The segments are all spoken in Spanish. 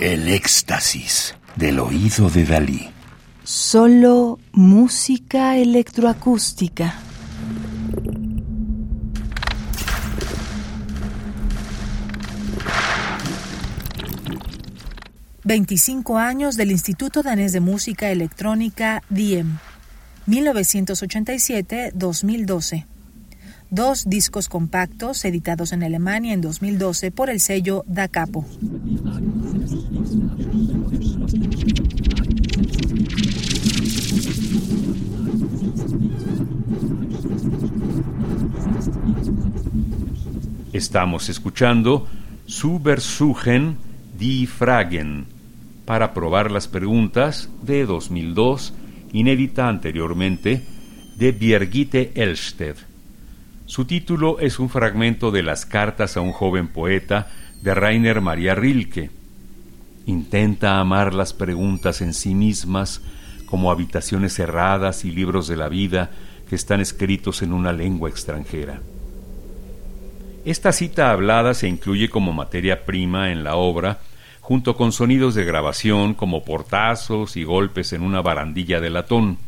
El éxtasis del oído de Dalí. Solo música electroacústica. ...25 años del Instituto Danés de Música Electrónica DIEM... ...1987-2012 dos discos compactos editados en Alemania en 2012 por el sello Da Capo. Estamos escuchando Subersuchen die Fragen para probar las preguntas de 2002, inédita anteriormente, de Birgitte Elstedt. Su título es un fragmento de las cartas a un joven poeta de Rainer Maria Rilke. Intenta amar las preguntas en sí mismas como habitaciones cerradas y libros de la vida que están escritos en una lengua extranjera. Esta cita hablada se incluye como materia prima en la obra, junto con sonidos de grabación como portazos y golpes en una barandilla de latón.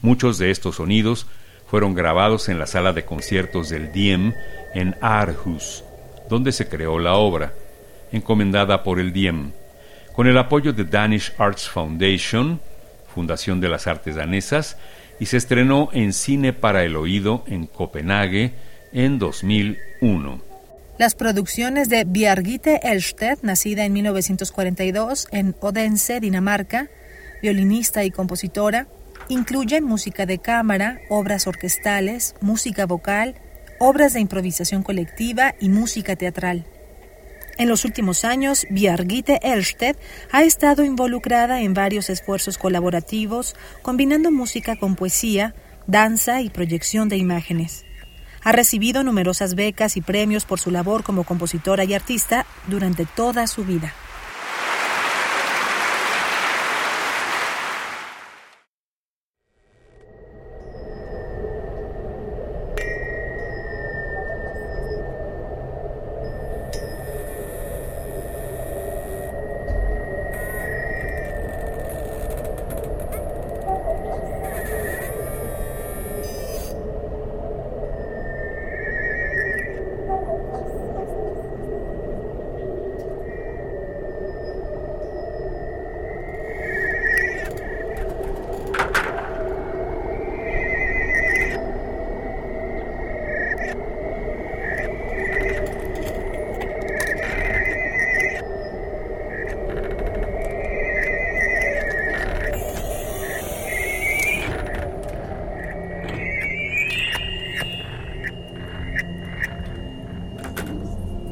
Muchos de estos sonidos fueron grabados en la sala de conciertos del Diem en Aarhus, donde se creó la obra, encomendada por el Diem, con el apoyo de Danish Arts Foundation, Fundación de las Artes Danesas, y se estrenó en Cine para el Oído en Copenhague en 2001. Las producciones de Bjargitte Elstedt, nacida en 1942 en Odense, Dinamarca, violinista y compositora, Incluyen música de cámara, obras orquestales, música vocal, obras de improvisación colectiva y música teatral. En los últimos años, Bjargitte Elstedt ha estado involucrada en varios esfuerzos colaborativos, combinando música con poesía, danza y proyección de imágenes. Ha recibido numerosas becas y premios por su labor como compositora y artista durante toda su vida.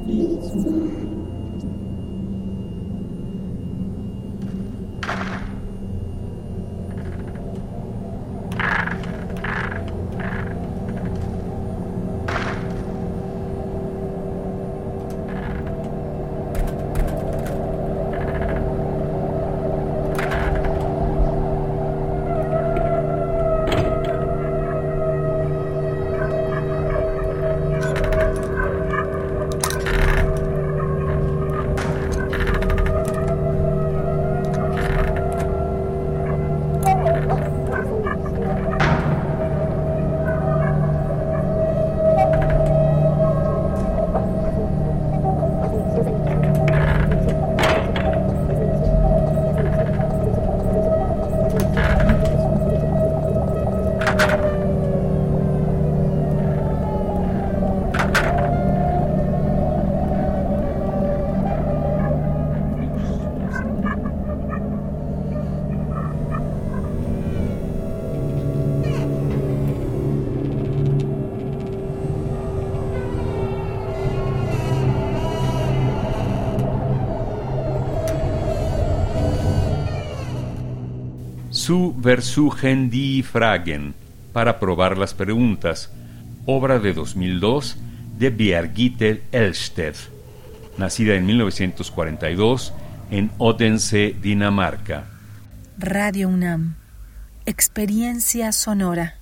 Please. Su Versuchen Fragen, para probar las preguntas, obra de 2002 de Birgitte Elstedt, nacida en 1942 en Odense, Dinamarca. Radio UNAM, experiencia sonora.